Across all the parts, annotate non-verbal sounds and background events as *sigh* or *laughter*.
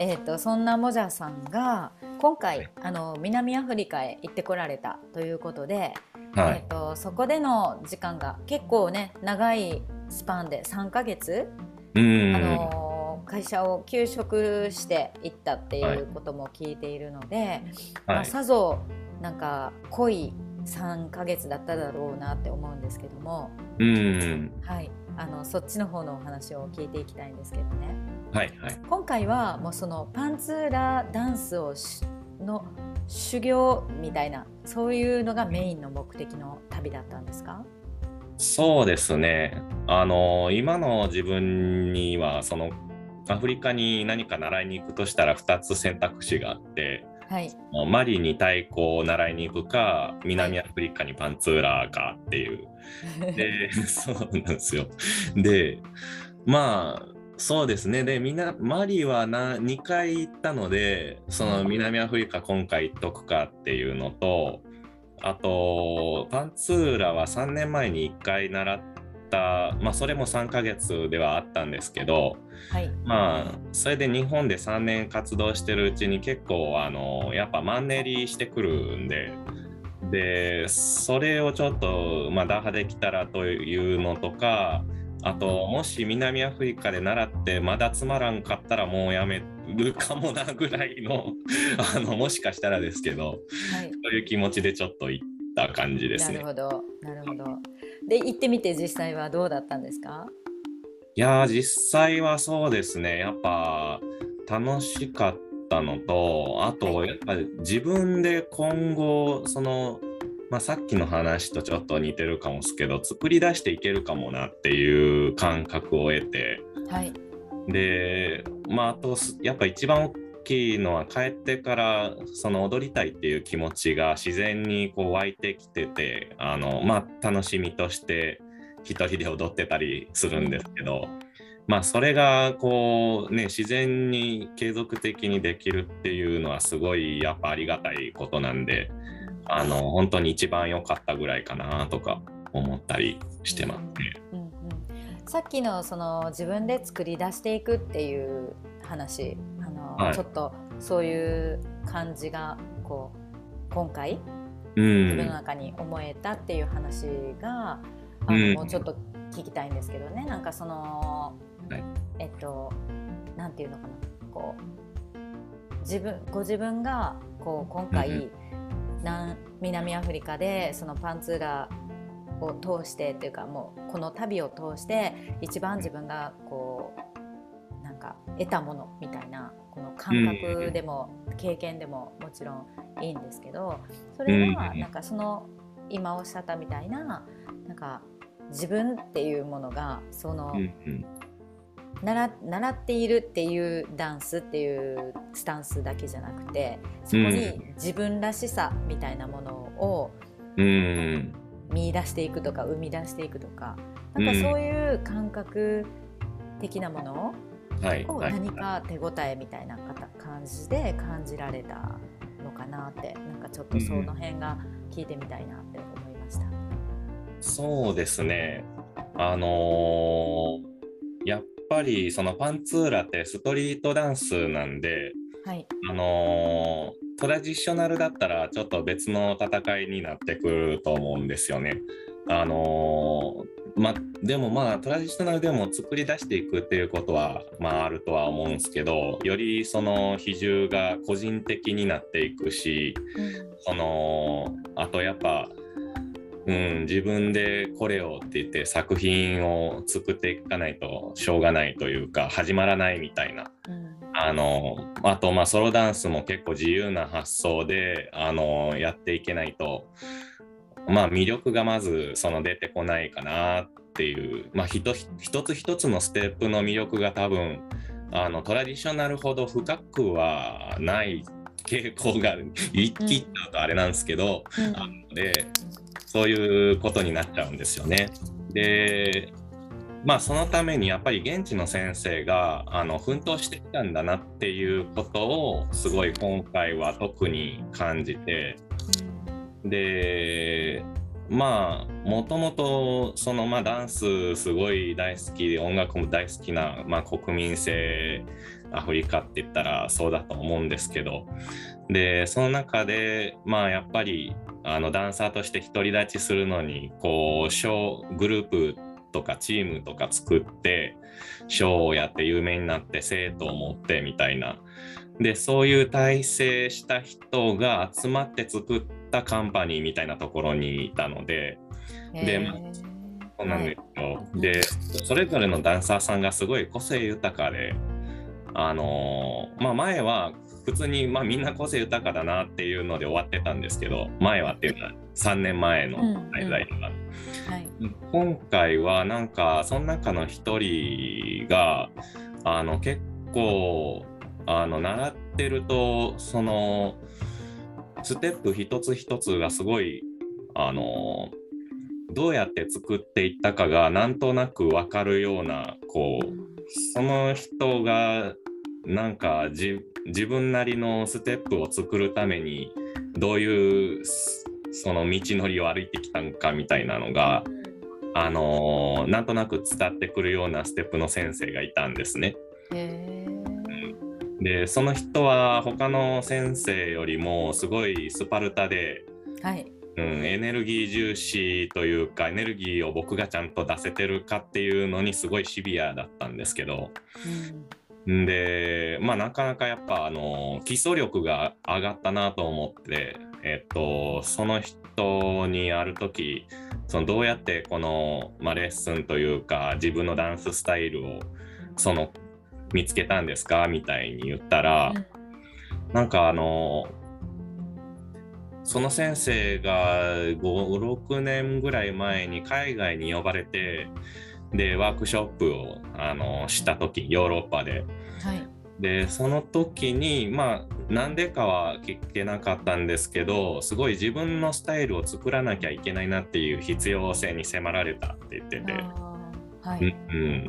えーと、そんなモジャさんが今回あの南アフリカへ行ってこられたということで、はい、えーと、そこでの時間が結構ね長いスパンで3ヶ月、あの会社を休職して行ったっていうことも聞いているので、はい、まあ、さぞなんか濃い3ヶ月だっただろうなって思うんですけども、はい、あのそっちの方のお話を聞いていきたいんですけどね。はいはい、今回はもうそのパンツーラダンスをの修行みたいなそういうのがメインの目的の旅だったんですか？そうですねあの今の自分にはそのアフリカに何か習いに行くとしたら2つ選択肢があってはい、マリに太鼓を習いに行くか南アフリカにパンツーラーかっていう。で *laughs* *laughs* そうなんですよ。でまあそうですねでみんなマリはな2回行ったのでその南アフリカ今回行っとくかっていうのとあとパンツーラは3年前に1回習っ、まあ、それも3ヶ月ではあったんですけど、はい、まあそれで日本で3年活動してるうちに結構あのやっぱマンネリしてくるんで。でそれをちょっと、まあ、打破できたらというのとかあともし南アフリカで習ってまだつまらんかったらもうやめるかもなぐらいの *laughs* あのもしかしたらですけど、はい、そういう気持ちでちょっと行った感じですね。なるほど。なるほど。で行ってみて実際はどうだったんですか？いや実際はそうですね。やっぱ楽しかったのとあとやっぱ自分で今後その、まあ、さっきの話とちょっと似てるかもですけど作り出していけるかもなっていう感覚を得て、はい、でまああとやっぱ一番大きいのは帰ってからその踊りたいっていう気持ちが自然にこう湧いてきててあの、まあ、楽しみとして一人で踊ってたりするんですけど、まあ、それがこうね自然に継続的にできるっていうのはすごいやっぱありがたいことなんであの本当に一番良かったぐらいかなとか思ったりしてますね。うんうん。うん、さっきのその自分で作り出していくっていう話はい、ちょっとそういう感じがこう今回、うん、自分の中に思えたっていう話があの、うん、もうちょっと聞きたいんですけどね。なんかその、はい、えっとなんていうのかな。こう自分ご自分がこう今回、うん、南南アフリカでそのパンツーラを通してっていうかもうこの旅を通して一番自分がこうなんか得たものみたいなこの感覚でも経験でももちろんいいんですけどそれはなんかその今おっしゃったみたいななんか自分っていうものがその習習っているっていうダンスっていうスタンスだけじゃなくてそこに自分らしさみたいなものを見出していくとか生み出していくとかなんかそういう感覚的なものを何か手応えみたいな感じで感じられたのかなってなんかちょっとその辺が聞いてみたいなって思いました。うん、そうですね。あのー、やっぱりそのパンツーラってストリートダンスなんで、はい、あのー、トラディショナルだったらちょっと別の戦いになってくると思うんですよね。あのーまでもまあトラディショナルでも作り出していくっていうことはまああるとは思うんですけどよりその比重が個人的になっていくし、うん、そのあとやっぱ、うん、自分でこれをって言って作品を作っていかないとしょうがないというか始まらないみたいな。うん。あのあとまあソロダンスも結構自由な発想であのやっていけないとまあ、魅力がまずその出てこないかなっていう、まあ、一つ一つのステップの魅力が多分あのトラディショナルほど深くはない傾向が一気っとあれなんですけど、うん、あのでそういうことになっちゃうんですよね。でまあそのためにやっぱり現地の先生があの奮闘してきたんだなっていうことをすごい今回は特に感じてでまあもともとそのまあダンスすごい大好きで音楽も大好きな、まあ、国民性アフリカって言ったらそうだと思うんですけどでその中でまあやっぱりあのダンサーとして独り立ちするのにこう小グループとかチームとか作ってショーをやって有名になって生徒を持ってみたいな。でそういう体制した人が集まって作ったカンパニーみたいなところにいたのでで、まあ、そうなんですよ、はい、でそれぞれのダンサーさんがすごい個性豊かであのー、まあ前は普通に、まあ、みんな個性豊かだなっていうので終わってたんですけど前はっていうのは3年前の滞在とか、はい、今回はなんかその中の一人があの結構あの習ってるとそのステップ一つ一つがすごいあのどうやって作っていったかがなんとなく分かるようなこうその人がなんか自分なりのステップを作るためにどういうその道のりを歩いてきたんかみたいなのが、あのー、なんとなく伝ってくるようなステップの先生がいたんですね。でその人は他の先生よりもすごいスパルタで、はい。うん、エネルギー重視というかエネルギーを僕がちゃんと出せてるかっていうのにすごいシビアだったんですけど、うん、でまあなかなかやっぱあの基礎力が上がったなと思ってえっと、その人にある時そのどうやってこの、まあ、レッスンというか自分のダンススタイルをその見つけたんですか？みたいに言ったら、うん、なんかあのその先生が56年ぐらい前に海外に呼ばれてでワークショップをあのした時ヨーロッパで、はい、でその時にまあなんでかは聞けなかったんですけどすごい自分のスタイルを作らなきゃいけないなっていう必要性に迫られたって言ってて、はい、うん、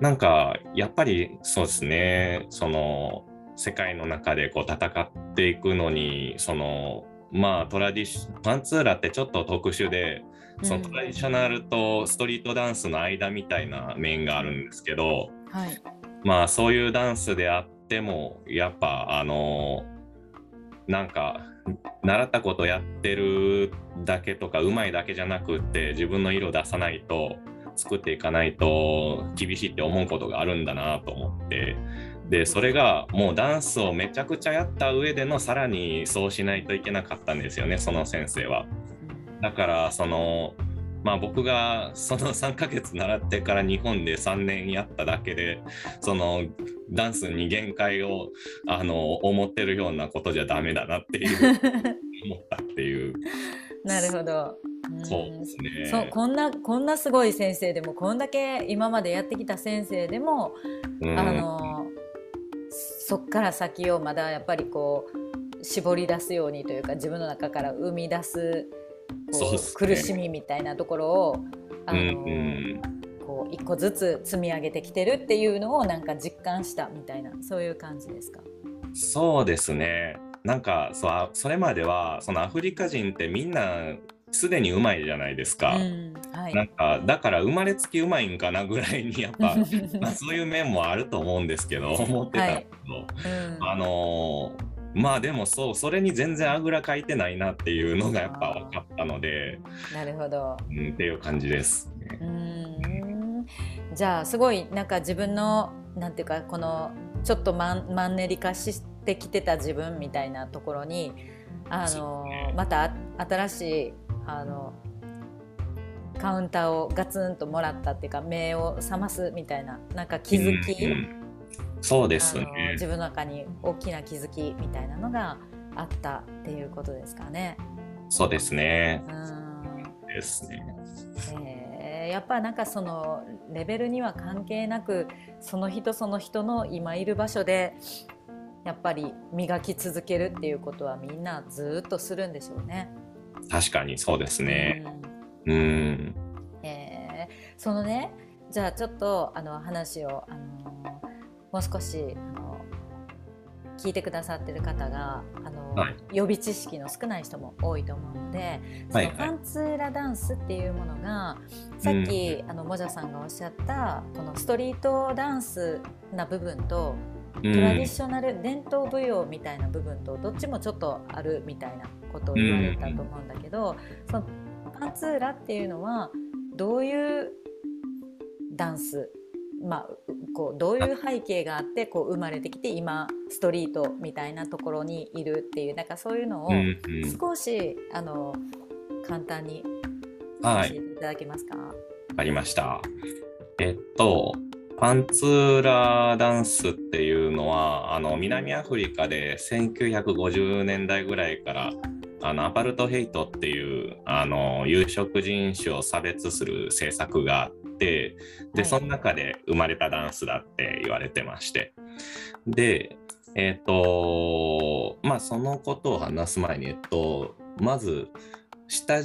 なんかやっぱりそうですね。その世界の中でこう戦っていくのにそのまあトラディシパンツーラってちょっと特殊でそのトラディショナルとストリートダンスの間みたいな面があるんですけど、はい。まあそういうダンスであってもやっぱあのなんか習ったことやってるだけとかうまいだけじゃなくって自分の色出さないと作っていかないと厳しいって思うことがあるんだなと思って。でそれがもうダンスをめちゃくちゃやった上でのさらにそうしないといけなかったんですよねその先生は。だからそのまあ、僕がその *laughs* 3ヶ月習ってから日本で3年やっただけでそのダンスに限界をあの思ってるようなことじゃダメだなっていう *laughs* 思ったっていう。なるほど。そうですね。そうこんなこんなすごい先生でもこんだけ今までやってきた先生でも、うん、あのそっから先をまだやっぱりこう絞り出すようにというか自分の中から生み出すこう苦しみみたいなところをあの、うん、こう一個ずつ積み上げてきてるっていうのをなんか実感したみたいなそういう感じですか？そうですね。なんかそうそれまではそのアフリカ人ってみんなすでにうまいじゃないですか、うんはい、なんかだから生まれつきうまいんかなぐらいにやっぱ *laughs* まあそういう面もあると思うんですけど思ってたけど、はい。うん、あのーまあでもそうそれに全然あぐらかいてないなっていうのがやっぱ分かったのでなるほど、うん、っていう感じです、ね、うん。じゃあすごいなんか自分のなんていうかこのちょっとマンマンネリ化してきてた自分みたいなところにあの、ね、また新しいあのカウンターをガツンともらったっていうか目を覚ますみたいななんか気づき、うんうんそうですね自分の中に大きな気づきみたいなのがあったっていうことですかね。そうですね。うんですね。えー、やっぱなんかそのレベルには関係なくその人その人の今いる場所でやっぱり磨き続けるっていうことはみんなずっとするんでしょうね。確かにそうですね。うん。うんえー、そのねじゃあちょっとあの話をあのもう少しあの聞いてくださってる方があの、はい、予備知識の少ない人も多いと思うのでそのパンツーラダンスっていうものが、さっき、うん、あのもじゃさんがおっしゃったこのストリートダンスな部分とトラディショナル伝統舞踊みたいな部分とどっちもちょっとあるみたいなことを言われたと思うんだけど、そのパンツーラっていうのはどういうダンスまあ、こうどういう背景があってこう生まれてきて今ストリートみたいなところにいるっていうなんかそういうのを少し、あの簡単に教えていただけますか、はい、ありました。えっとパンツーラダンスっていうのはあの南アフリカで1950年代ぐらいからあのアパルトヘイトっていうあの有色人種を差別する政策があってで、その中で生まれたダンスだって言われてまして。でえっ、ー、とまあそのことを話す前にえっとまず下、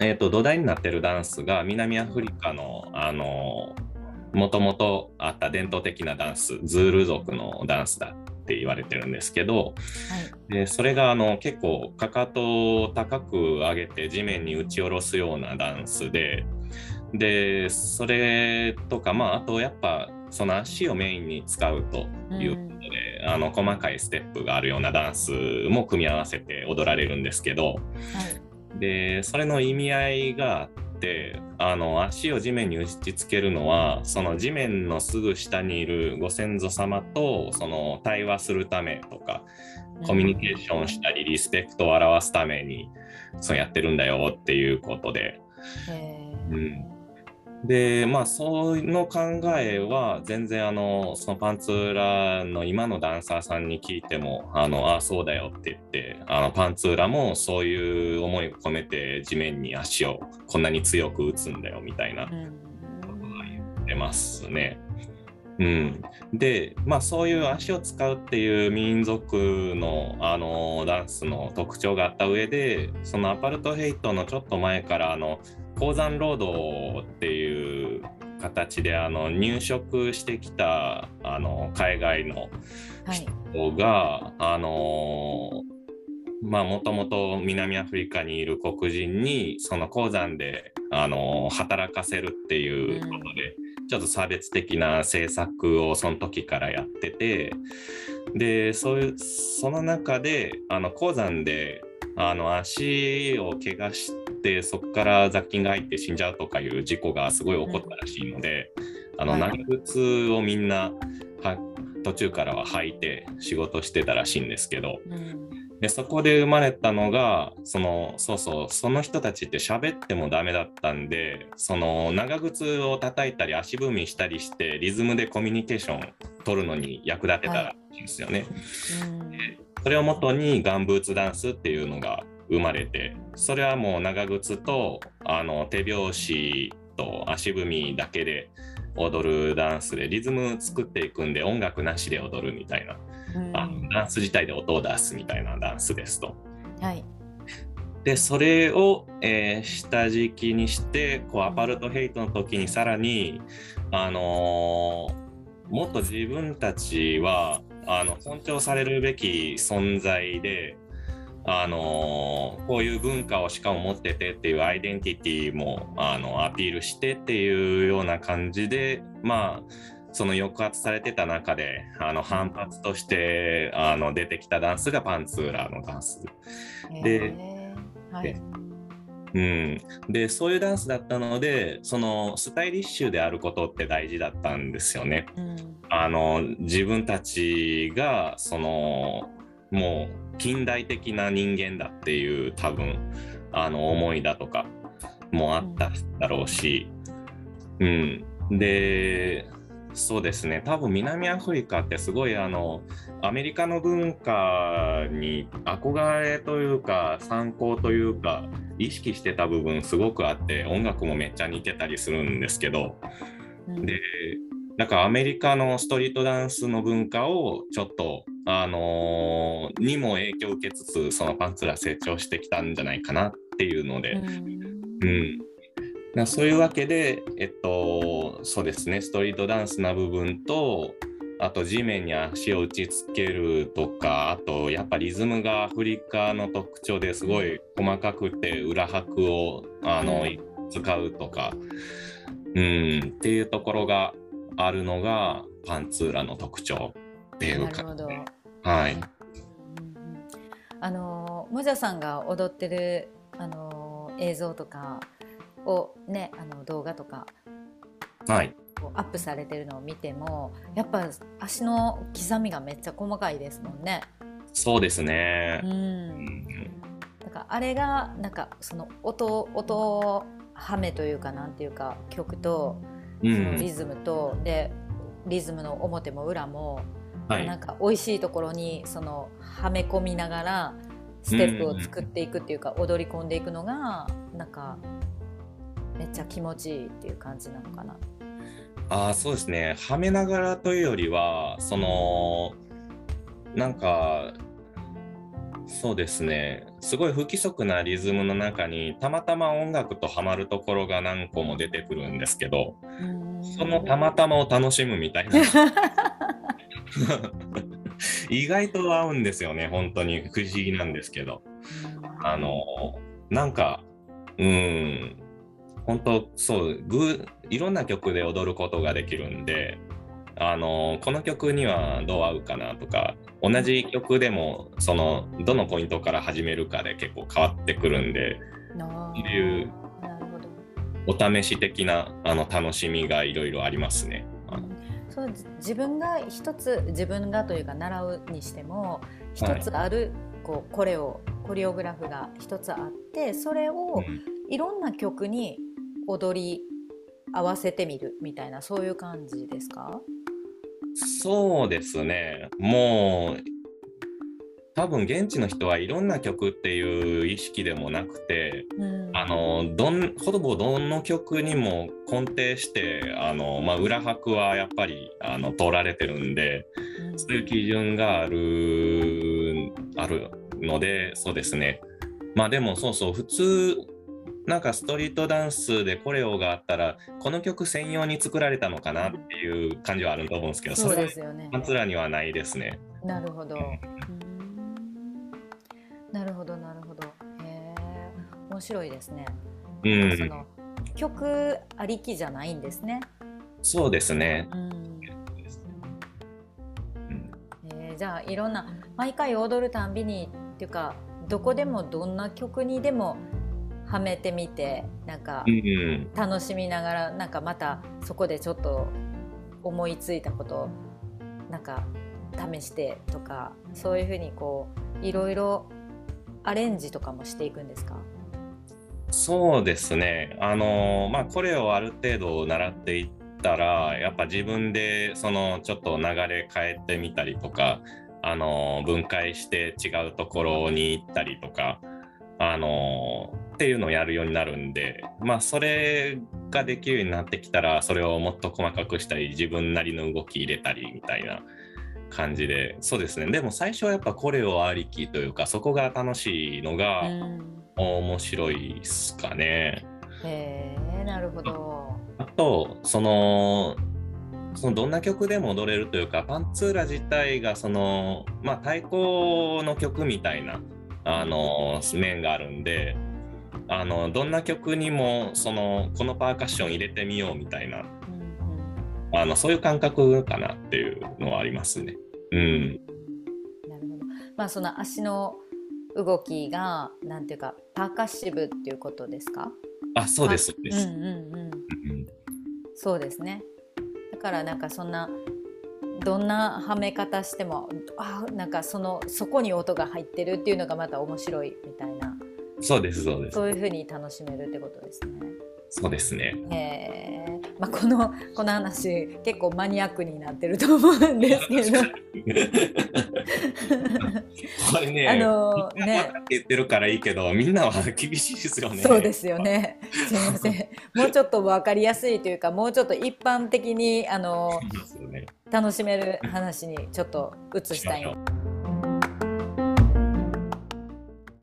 えーと土台になってるダンスが南アフリカのあのもともとあった伝統的なダンスズール族のダンスだって言われてるんですけど、はい、でそれがあの結構かかとを高く上げて地面に打ち下ろすようなダンスででそれとかまああとやっぱその足をメインに使うということで、うん、あの細かいステップがあるようなダンスも組み合わせて踊られるんですけど、はい、でそれの意味合いがあってあの足を地面に打ちつけるのはその地面のすぐ下にいるご先祖様とその対話するためとかコミュニケーションしたりリスペクトを表すためにそうやってるんだよっていうことで。うんでまあその考えは全然あのそのパンツーラの今のダンサーさんに聞いてもあのあそうだよって言ってあのパンツーラもそういう思いを込めて地面に足をこんなに強く打つんだよみたいなことが言ってますね。うん、でまあそういう足を使うっていう民族のあのダンスの特徴があった上でそのアパルトヘイトのちょっと前からあの鉱山労働っていう形であの入植してきたあの海外の人が、はい、あのまあもともと南アフリカにいる黒人にその鉱山であの働かせるっていうことで、うん、ちょっと差別的な政策をその時からやっててでそういうその中であの鉱山であの足を怪我してそこから雑菌が入って死んじゃうとかいう事故がすごい起こったらしいので、うん、あの長靴をみんな途中からは履いて仕事してたらしいんですけど、うん、でそこで生まれたのがそのそうそうその人たちって喋ってもダメだったんでその長靴を叩いたり足踏みしたりしてリズムでコミュニケーション取るのに役立てたらしいんですよね。はい。うん。それをもとにガンブーツダンスっていうのが生まれてそれはもう長靴とあの手拍子と足踏みだけで踊るダンスでリズム作っていくんで音楽なしで踊るみたいな、あダンス自体で音を出すみたいなダンスですと。はい、でそれを、えー、下敷きにしてこうアパルトヘイトの時にさらに、あのー、もっと自分たちはあの尊重されるべき存在で、あのこういう文化をしかも持っててっていうアイデンティティもあのアピールしてっていうような感じでまあその抑圧されてた中であの反発としてあの出てきたダンスがパンツーラーのダンス。で、はい、うん、でそういうダンスだったのでそのスタイリッシュであることって大事だったんですよね。うん、あの自分たちがそのもう近代的な人間だっていう多分あの思いだとかもあっただろうし、うん、でそうですね。多分南アフリカってすごいあのアメリカの文化に憧れというか参考というか意識してた部分すごくあって音楽もめっちゃ似てたりするんですけど、うん、でなんかアメリカのストリートダンスの文化をちょっとあのー、にも影響を受けつつそのパンツら成長してきたんじゃないかなっていうので、うん、うん、そういうわけでえっとそうですねストリートダンスな部分とあと地面に足を打ちつけるとかあとやっぱリズムがアフリカの特徴ですごい細かくて裏拍をあの、使うとか、うん、っていうところがあるのがパンツーラの特徴っていうはい。あのもじゃさんが踊ってるあの映像とかをねあの動画とか、はい、アップされてるのを見てもやっぱ足の刻みがめっちゃ細かいですもんね。そうですね。うん。だからあれがなんかその音音はめというかなんていうか曲とそのリズムと、うん、でリズムの表も裏も、はい、なんか美味しいところにそのはめ込みながらステップを作っていくっていうか、うん、踊り込んでいくのがなんかめっちゃ気持ちいいっていう感じなのかな。あそうですね。はめながらというよりはそのなんかそうですね。すごい不規則なリズムの中にたまたま音楽とハマるところが何個も出てくるんですけどそのたまたまを楽しむみたいな。意外と合うんですよね本当に不思議なんですけど。あのなんかうん。本当そうぐいろんな曲で踊ることができるんであのこの曲にはどう合うかなとか同じ曲でもそのどのポイントから始めるかで結構変わってくるんでそういうお試し的なあの楽しみがいろいろありますね。そう自分が一つ自分がというか習うにしても一つある、はい、こうこれをコリオグラフが一つあってそれをいろんな曲に踊り合わせてみるみたいなそういう感じですか？そうですね。もう多分現地の人はいろんな曲っていう意識でもなくて、うん、あのどんほぼどの曲にも根底してあの、まあ、裏拍はやっぱりあの通られてるんで、うん、そういう基準があるあるのでそうですね。まあでもそうそう普通なんかストリートダンスでコレオがあったらこの曲専用に作られたのかなっていう感じはあると思うんですけど、そうですよね。パンツラにはないですね。なるほど。なるほどなるほど。へえ面白いですね。うん。その曲ありきじゃないんですね。そうですね。うんえー、じゃあいろんな毎回踊るたんびにっていうかどこでもどんな曲にでもはめてみてなんか楽しみながらなんかまたそこでちょっと思いついたことなんか試してとかそういうふうにこういろいろアレンジとかもしていくんですか？そうですね。あのまあこれをある程度習っていったらやっぱ自分でそのちょっと流れ変えてみたりとかあの分解して違うところに行ったりとかあのっていうのをやるようになるんでまあそれができるようになってきたらそれをもっと細かくしたり自分なりの動き入れたりみたいな感じでそうですねでも最初はやっぱこれをありきというかそこが楽しいのが面白いっすかね。へえなるほど。あとそのそのどんな曲でも踊れるというかパンツーラ自体がそのまあ太鼓の曲みたいなあの面があるんであのどんな曲にもそのこのパーカッション入れてみようみたいな、あのそういう感覚かなっていうのはありますね。うん、なるほど。まあその足の動きがなんていうかパーカッシブっていうことですか？あそうです。そうです。うん。うんうん、そうですね。だからなんかそんなどんなはめ方してもあなんかそのそこに音が入ってるっていうのがまた面白いみたいなそうですそうです。そういうふうに楽しめるってことですね。そうですね。えまあ、このこの話結構マニアックになってると思うんですけど。これねあのね。言ってるからいいけどみんなは厳しいですよね。そうですよね。すみません。もうちょっと分かりやすいというかもうちょっと一般的にあの、*laughs* ね、楽しめる話にちょっと移したい。